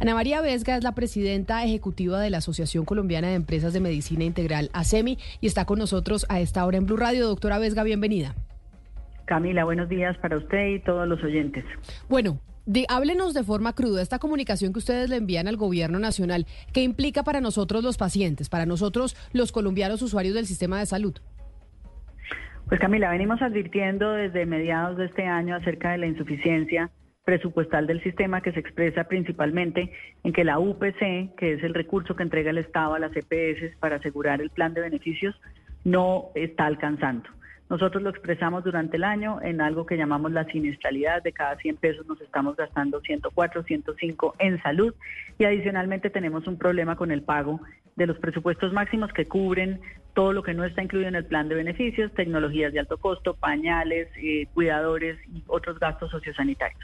Ana María Vesga es la presidenta ejecutiva de la Asociación Colombiana de Empresas de Medicina Integral, ASEMI, y está con nosotros a esta hora en Blue Radio. Doctora Vesga, bienvenida. Camila, buenos días para usted y todos los oyentes. Bueno, de, háblenos de forma cruda esta comunicación que ustedes le envían al gobierno nacional. ¿Qué implica para nosotros los pacientes, para nosotros los colombianos usuarios del sistema de salud? Pues Camila, venimos advirtiendo desde mediados de este año acerca de la insuficiencia presupuestal del sistema que se expresa principalmente en que la UPC, que es el recurso que entrega el Estado a las EPS para asegurar el plan de beneficios, no está alcanzando. Nosotros lo expresamos durante el año en algo que llamamos la siniestralidad. De cada 100 pesos nos estamos gastando 104, 105 en salud y adicionalmente tenemos un problema con el pago de los presupuestos máximos que cubren todo lo que no está incluido en el plan de beneficios, tecnologías de alto costo, pañales, eh, cuidadores y otros gastos sociosanitarios.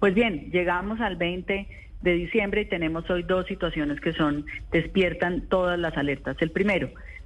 Pues bien, llegamos al 20 de diciembre y tenemos hoy dos situaciones que son despiertan todas las alertas. El primero,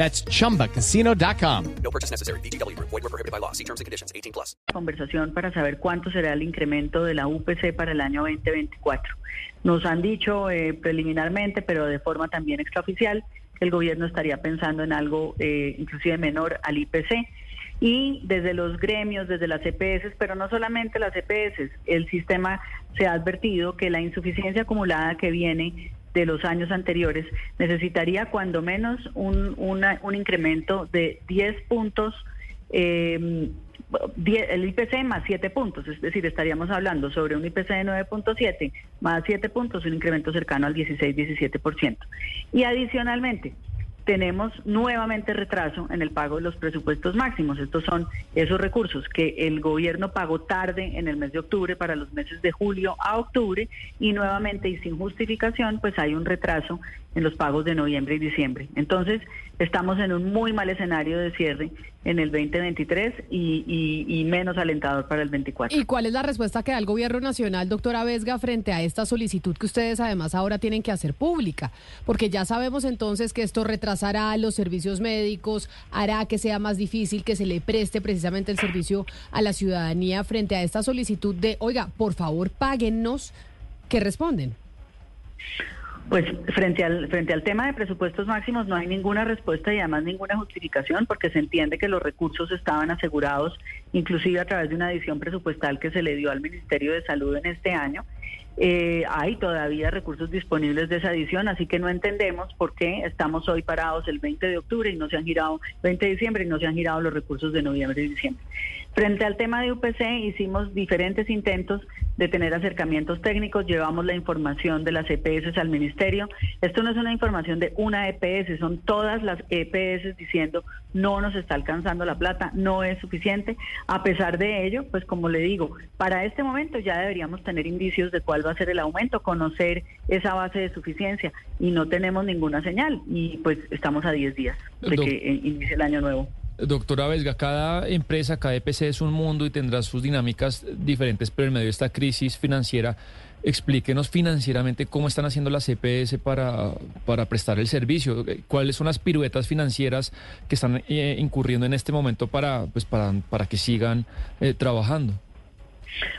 That's chumbacasino.com. No purchase necessary. BGW. Void were prohibited by law. See terms and conditions. 18 plus. Conversación para saber cuánto será el incremento de la UPC para el año 2024. Nos han dicho eh, preliminarmente, pero de forma también extraoficial, que el gobierno estaría pensando en algo eh, inclusive menor al IPC. Y desde los gremios, desde las EPS, pero no solamente las EPS, el sistema se ha advertido que la insuficiencia acumulada que viene de los años anteriores, necesitaría cuando menos un, un incremento de 10 puntos, eh, 10, el IPC más 7 puntos, es decir, estaríamos hablando sobre un IPC de 9.7 más 7 puntos, un incremento cercano al 16-17%. Y adicionalmente, tenemos nuevamente retraso en el pago de los presupuestos máximos. Estos son esos recursos que el gobierno pagó tarde en el mes de octubre para los meses de julio a octubre y nuevamente y sin justificación pues hay un retraso en los pagos de noviembre y diciembre. Entonces estamos en un muy mal escenario de cierre en el 2023 y, y, menos alentador para el 24. ¿Y cuál es la respuesta que da el gobierno nacional, doctora Vesga, frente a esta solicitud que ustedes además ahora tienen que hacer pública? Porque ya sabemos entonces que esto retrasará los servicios médicos, hará que sea más difícil que se le preste precisamente el servicio a la ciudadanía frente a esta solicitud de, oiga, por favor, páguennos. ¿Qué responden? Pues frente al frente al tema de presupuestos máximos no hay ninguna respuesta y además ninguna justificación porque se entiende que los recursos estaban asegurados inclusive a través de una adición presupuestal que se le dio al Ministerio de Salud en este año. Eh, hay todavía recursos disponibles de esa adición, así que no entendemos por qué estamos hoy parados el 20 de octubre y no se han girado, 20 de diciembre y no se han girado los recursos de noviembre y diciembre. Frente al tema de UPC hicimos diferentes intentos de tener acercamientos técnicos, llevamos la información de las EPS al ministerio. Esto no es una información de una EPS, son todas las EPS diciendo no nos está alcanzando la plata, no es suficiente. A pesar de ello, pues como le digo, para este momento ya deberíamos tener indicios de cuál va a ser el aumento, conocer esa base de suficiencia y no tenemos ninguna señal y pues estamos a 10 días de que inicie el año nuevo. Doctora Vesga, cada empresa, cada EPC es un mundo y tendrá sus dinámicas diferentes, pero en medio de esta crisis financiera, explíquenos financieramente cómo están haciendo las EPS para, para prestar el servicio, cuáles son las piruetas financieras que están eh, incurriendo en este momento para, pues para, para que sigan eh, trabajando.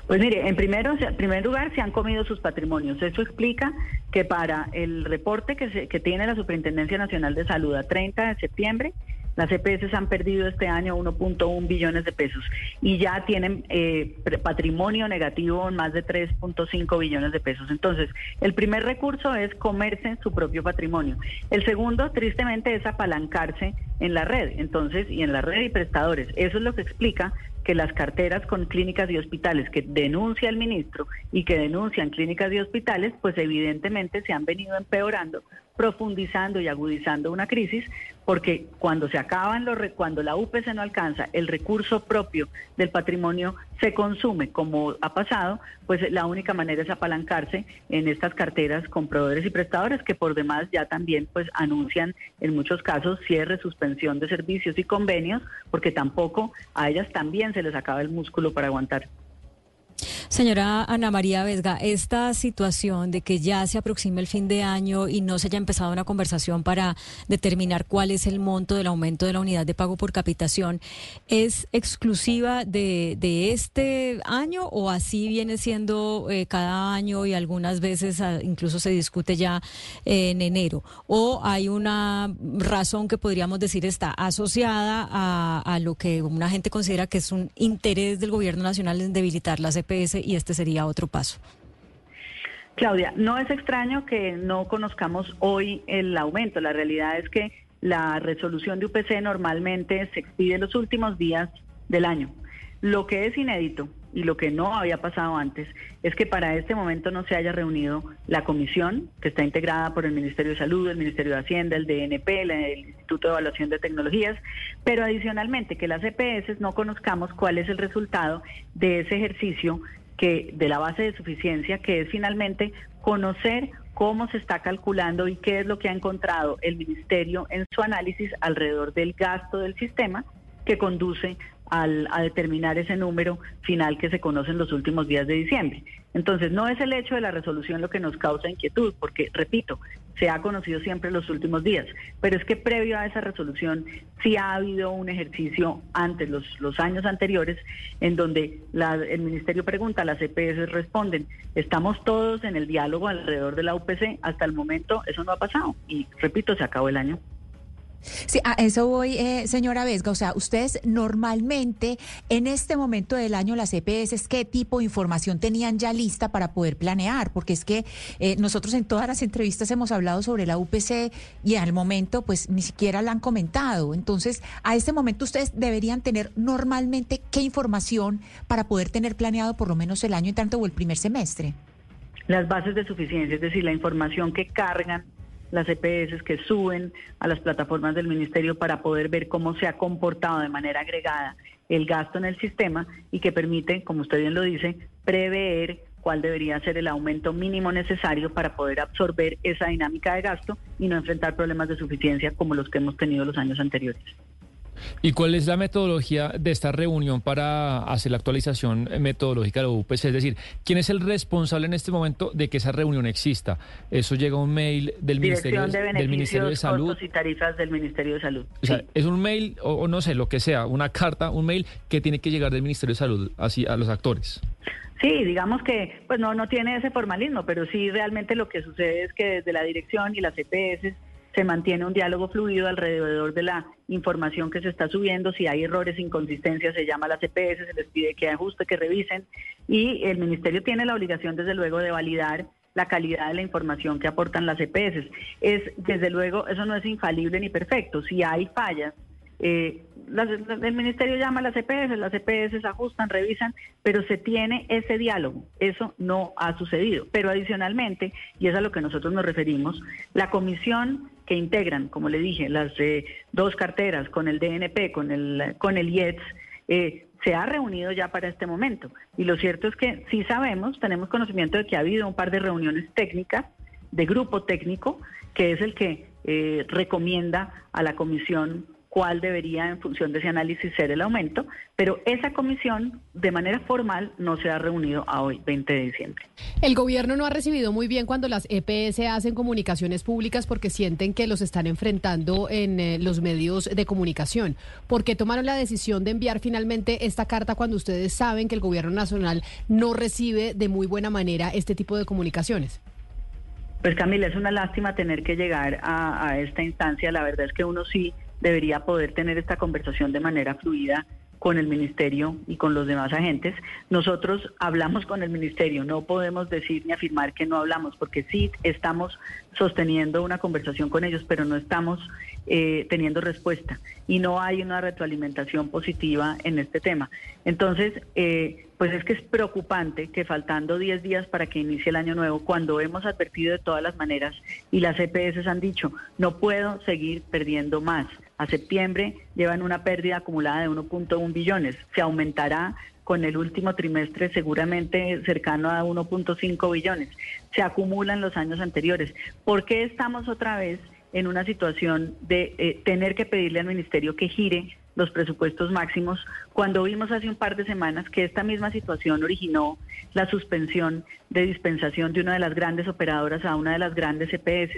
Pues mire, en, primero, en primer lugar se han comido sus patrimonios. Eso explica que para el reporte que, se, que tiene la Superintendencia Nacional de Salud a 30 de septiembre, Las EPS han perdido este año 1.1 billones de pesos y ya tienen eh, patrimonio negativo en más de 3.5 billones de pesos. Entonces, el primer recurso es comerse su propio patrimonio. El segundo, tristemente, es apalancarse en la red. Entonces, y en la red y prestadores. Eso es lo que explica que las carteras con clínicas y hospitales que denuncia el ministro y que denuncian clínicas y hospitales, pues evidentemente se han venido empeorando, profundizando y agudizando una crisis, porque cuando se acaban los cuando la UPC no alcanza el recurso propio del patrimonio se consume como ha pasado, pues la única manera es apalancarse en estas carteras con proveedores y prestadores que por demás ya también pues anuncian en muchos casos cierre, suspensión de servicios y convenios, porque tampoco a ellas también se les acaba el músculo para aguantar. Señora Ana María Vesga, esta situación de que ya se aproxima el fin de año y no se haya empezado una conversación para determinar cuál es el monto del aumento de la unidad de pago por capitación, ¿es exclusiva de, este año o así viene siendo eh, cada año y algunas veces ah, incluso se discute ya en enero? ¿O hay una razón que podríamos decir está asociada a, a lo que una gente considera que es un interés del gobierno nacional en debilitar la CPS y este sería otro paso. Claudia, no es extraño que no conozcamos hoy el aumento. La realidad es que la resolución de UPC normalmente se expide los últimos días del año. Lo que es inédito y lo que no había pasado antes es que para este momento no se haya reunido la comisión, que está integrada por el Ministerio de Salud, el Ministerio de Hacienda, el DNP, el Instituto de Evaluación de Tecnologías, pero adicionalmente que las EPS no conozcamos cuál es el resultado de ese ejercicio que de la base de suficiencia, que es finalmente conocer cómo se está calculando y qué es lo que ha encontrado el ministerio en su análisis alrededor del gasto del sistema que conduce al, a determinar ese número final que se conoce en los últimos días de diciembre. Entonces, no es el hecho de la resolución lo que nos causa inquietud, porque, repito, se ha conocido siempre en los últimos días, pero es que previo a esa resolución sí ha habido un ejercicio antes, los, los años anteriores, en donde el Ministerio pregunta, las EPS responden, estamos todos en el diálogo alrededor de la UPC, hasta el momento eso no ha pasado y, repito, se acabó el año. Sí, a eso voy, eh, señora Vesga. O sea, ustedes normalmente en este momento del año, las EPS, ¿qué tipo de información tenían ya lista para poder planear? Porque es que eh, nosotros en todas las entrevistas hemos hablado sobre la UPC y al momento, pues ni siquiera la han comentado. Entonces, a este momento ustedes deberían tener normalmente qué información para poder tener planeado por lo menos el año en tanto o el primer semestre. Las bases de suficiencia, es decir, la información que cargan las EPS que suben a las plataformas del ministerio para poder ver cómo se ha comportado de manera agregada el gasto en el sistema y que permite, como usted bien lo dice, prever cuál debería ser el aumento mínimo necesario para poder absorber esa dinámica de gasto y no enfrentar problemas de suficiencia como los que hemos tenido los años anteriores. ¿Y cuál es la metodología de esta reunión para hacer la actualización metodológica de la UPC? Es decir, ¿quién es el responsable en este momento de que esa reunión exista? Eso llega a un mail del Ministerio de, del Ministerio de Salud. y tarifas del Ministerio de Salud. O sea, es un mail o, no sé, lo que sea, una carta, un mail que tiene que llegar del Ministerio de Salud así a los actores. Sí, digamos que pues no no tiene ese formalismo, pero sí realmente lo que sucede es que desde la dirección y las EPS se mantiene un diálogo fluido alrededor de la información que se está subiendo. Si hay errores, inconsistencias, se llama a las CPS, se les pide que ajuste, que revisen. Y el Ministerio tiene la obligación, desde luego, de validar la calidad de la información que aportan las EPS. Es, desde luego, eso no es infalible ni perfecto. Si hay fallas, eh, el ministerio llama a las EPS, las EPS ajustan, revisan, pero se tiene ese diálogo. Eso no ha sucedido. Pero adicionalmente, y es a lo que nosotros nos referimos, la comisión que integran, como le dije, las eh, dos carteras con el DNP, con el, con el IETS, eh, se ha reunido ya para este momento. Y lo cierto es que sí sabemos, tenemos conocimiento de que ha habido un par de reuniones técnicas de grupo técnico, que es el que eh, recomienda a la comisión cuál debería en función de ese análisis ser el aumento, pero esa comisión de manera formal no se ha reunido a hoy, 20 de diciembre. El gobierno no ha recibido muy bien cuando las EPS hacen comunicaciones públicas porque sienten que los están enfrentando en eh, los medios de comunicación. ¿Por qué tomaron la decisión de enviar finalmente esta carta cuando ustedes saben que el gobierno nacional no recibe de muy buena manera este tipo de comunicaciones? Pues Camila, es una lástima tener que llegar a, a esta instancia. La verdad es que uno sí debería poder tener esta conversación de manera fluida con el ministerio y con los demás agentes. Nosotros hablamos con el ministerio, no podemos decir ni afirmar que no hablamos, porque sí estamos sosteniendo una conversación con ellos, pero no estamos eh, teniendo respuesta y no hay una retroalimentación positiva en este tema. Entonces, eh, pues es que es preocupante que faltando 10 días para que inicie el año nuevo, cuando hemos advertido de todas las maneras y las EPS han dicho, no puedo seguir perdiendo más a septiembre llevan una pérdida acumulada de 1.1 billones. Se aumentará con el último trimestre seguramente cercano a 1.5 billones. Se acumulan los años anteriores. ¿Por qué estamos otra vez en una situación de eh, tener que pedirle al ministerio que gire los presupuestos máximos, cuando vimos hace un par de semanas que esta misma situación originó la suspensión de dispensación de una de las grandes operadoras a una de las grandes EPS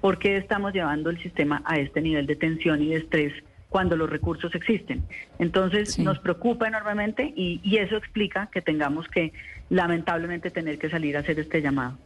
¿Por qué estamos llevando el sistema a este nivel de tensión y de estrés cuando los recursos existen? Entonces nos preocupa enormemente y, y eso explica que tengamos que lamentablemente tener que salir a hacer este llamado.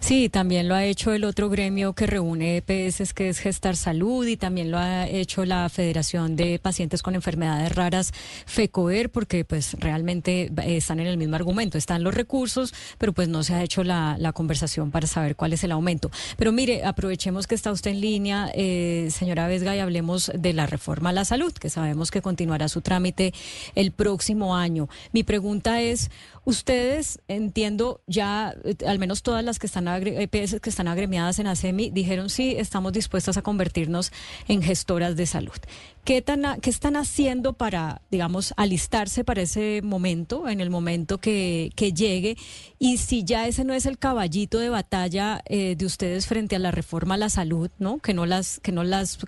Sí, también lo ha hecho el otro gremio que reúne EPS, que es Gestar Salud, y también lo ha hecho la Federación de Pacientes con Enfermedades Raras, FECOER, porque pues realmente están en el mismo argumento. Están los recursos, pero pues no se ha hecho la, conversación para saber cuál es el aumento. Pero mire, aprovechemos que está usted en línea, eh, señora Vesga, y hablemos de la reforma a la salud, que sabemos que continuará su trámite el próximo año. Mi pregunta es, ustedes, entiendo ya, eh, al menos todas las que están EPS eh, que están agremiadas en ASEMI dijeron sí, estamos dispuestas a convertirnos en gestoras de salud. ¿Qué, tan, ¿Qué están haciendo para, digamos, alistarse para ese momento, en el momento que, que llegue? Y si ya ese no es el caballito de batalla eh, de ustedes frente a la reforma a la salud, ¿no? Que no las, que no las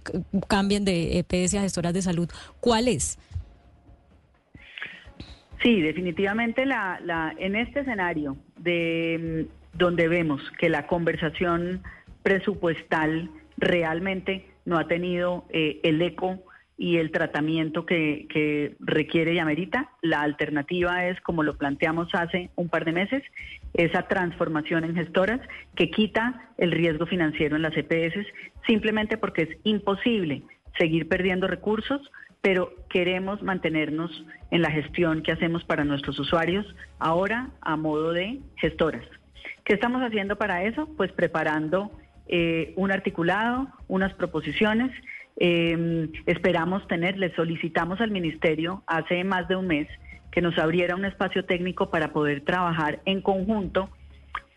cambien de EPS a gestoras de salud, ¿cuál es? Sí, definitivamente la, la, en este escenario de donde vemos que la conversación presupuestal realmente no ha tenido eh, el eco y el tratamiento que, que, requiere y amerita. La alternativa es, como lo planteamos hace un par de meses, esa transformación en gestoras que quita el riesgo financiero en las EPS, simplemente porque es imposible seguir perdiendo recursos, pero queremos mantenernos en la gestión que hacemos para nuestros usuarios ahora a modo de gestoras. ¿Qué estamos haciendo para eso? Pues preparando eh, un articulado, unas proposiciones. Em, esperamos tener, le solicitamos al Ministerio hace más de un mes que nos abriera un espacio técnico para poder trabajar en conjunto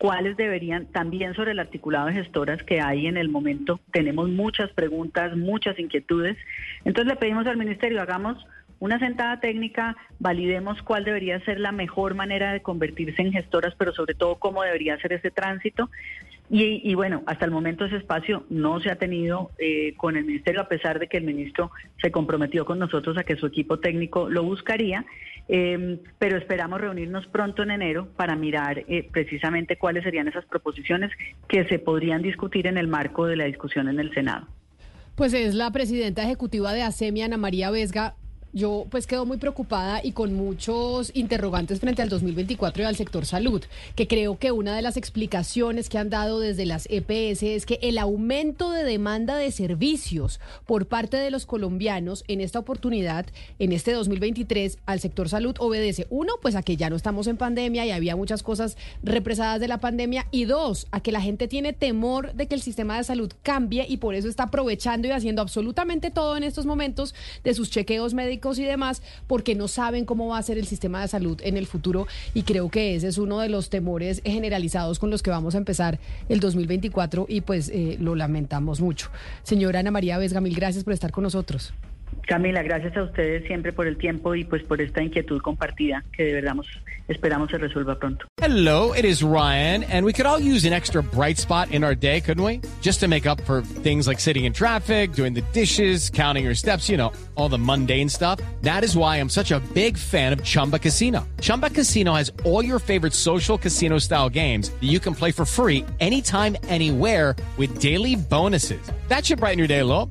cuáles deberían, también sobre el articulado de gestoras que hay en el momento, tenemos muchas preguntas, muchas inquietudes. Entonces le pedimos al Ministerio, hagamos una sentada técnica, validemos cuál debería ser la mejor manera de convertirse en gestoras, pero sobre todo cómo debería ser ese tránsito. Y, bueno, hasta el momento ese espacio no se ha tenido eh, con el Ministerio, a pesar de que el ministro se comprometió con nosotros a que su equipo técnico lo buscaría, em, pero esperamos reunirnos pronto en enero para mirar eh, precisamente cuáles serían esas proposiciones que se podrían discutir en el marco de la discusión en el Senado. Pues es la presidenta ejecutiva de ASEMI, Ana María Vesga yo pues quedo muy preocupada y con muchos interrogantes frente al 2024 y al sector salud, que creo que una de las explicaciones que han dado desde las EPS es que el aumento de demanda de servicios por parte de los colombianos en esta oportunidad, en este 2023, al sector salud obedece, uno, pues a que ya no estamos en pandemia y había muchas cosas represadas de la pandemia, y dos, a que la gente tiene temor de que el sistema de salud cambie y por eso está aprovechando y haciendo absolutamente todo en estos momentos de sus chequeos y demás, porque no saben cómo va a ser el sistema de salud en el futuro y creo que ese es uno de los temores generalizados con los que vamos a empezar el 2024 y pues eh, lo lamentamos mucho. Señora Ana María Vesga, mil gracias por estar con nosotros. Camila, gracias a ustedes siempre por el tiempo y pues por esta inquietud compartida que de verdad esperamos se resuelva pronto. Hello, it is Ryan, and we could all use an extra bright spot in our day, couldn't we? Just to make up for things like sitting in traffic, doing the dishes, counting your steps, you know, all the mundane stuff. That is why I'm such a big fan of Chumba Casino. Chumba Casino has all your favorite social casino style games that you can play for free anytime, anywhere with daily bonuses. That should brighten your day a little.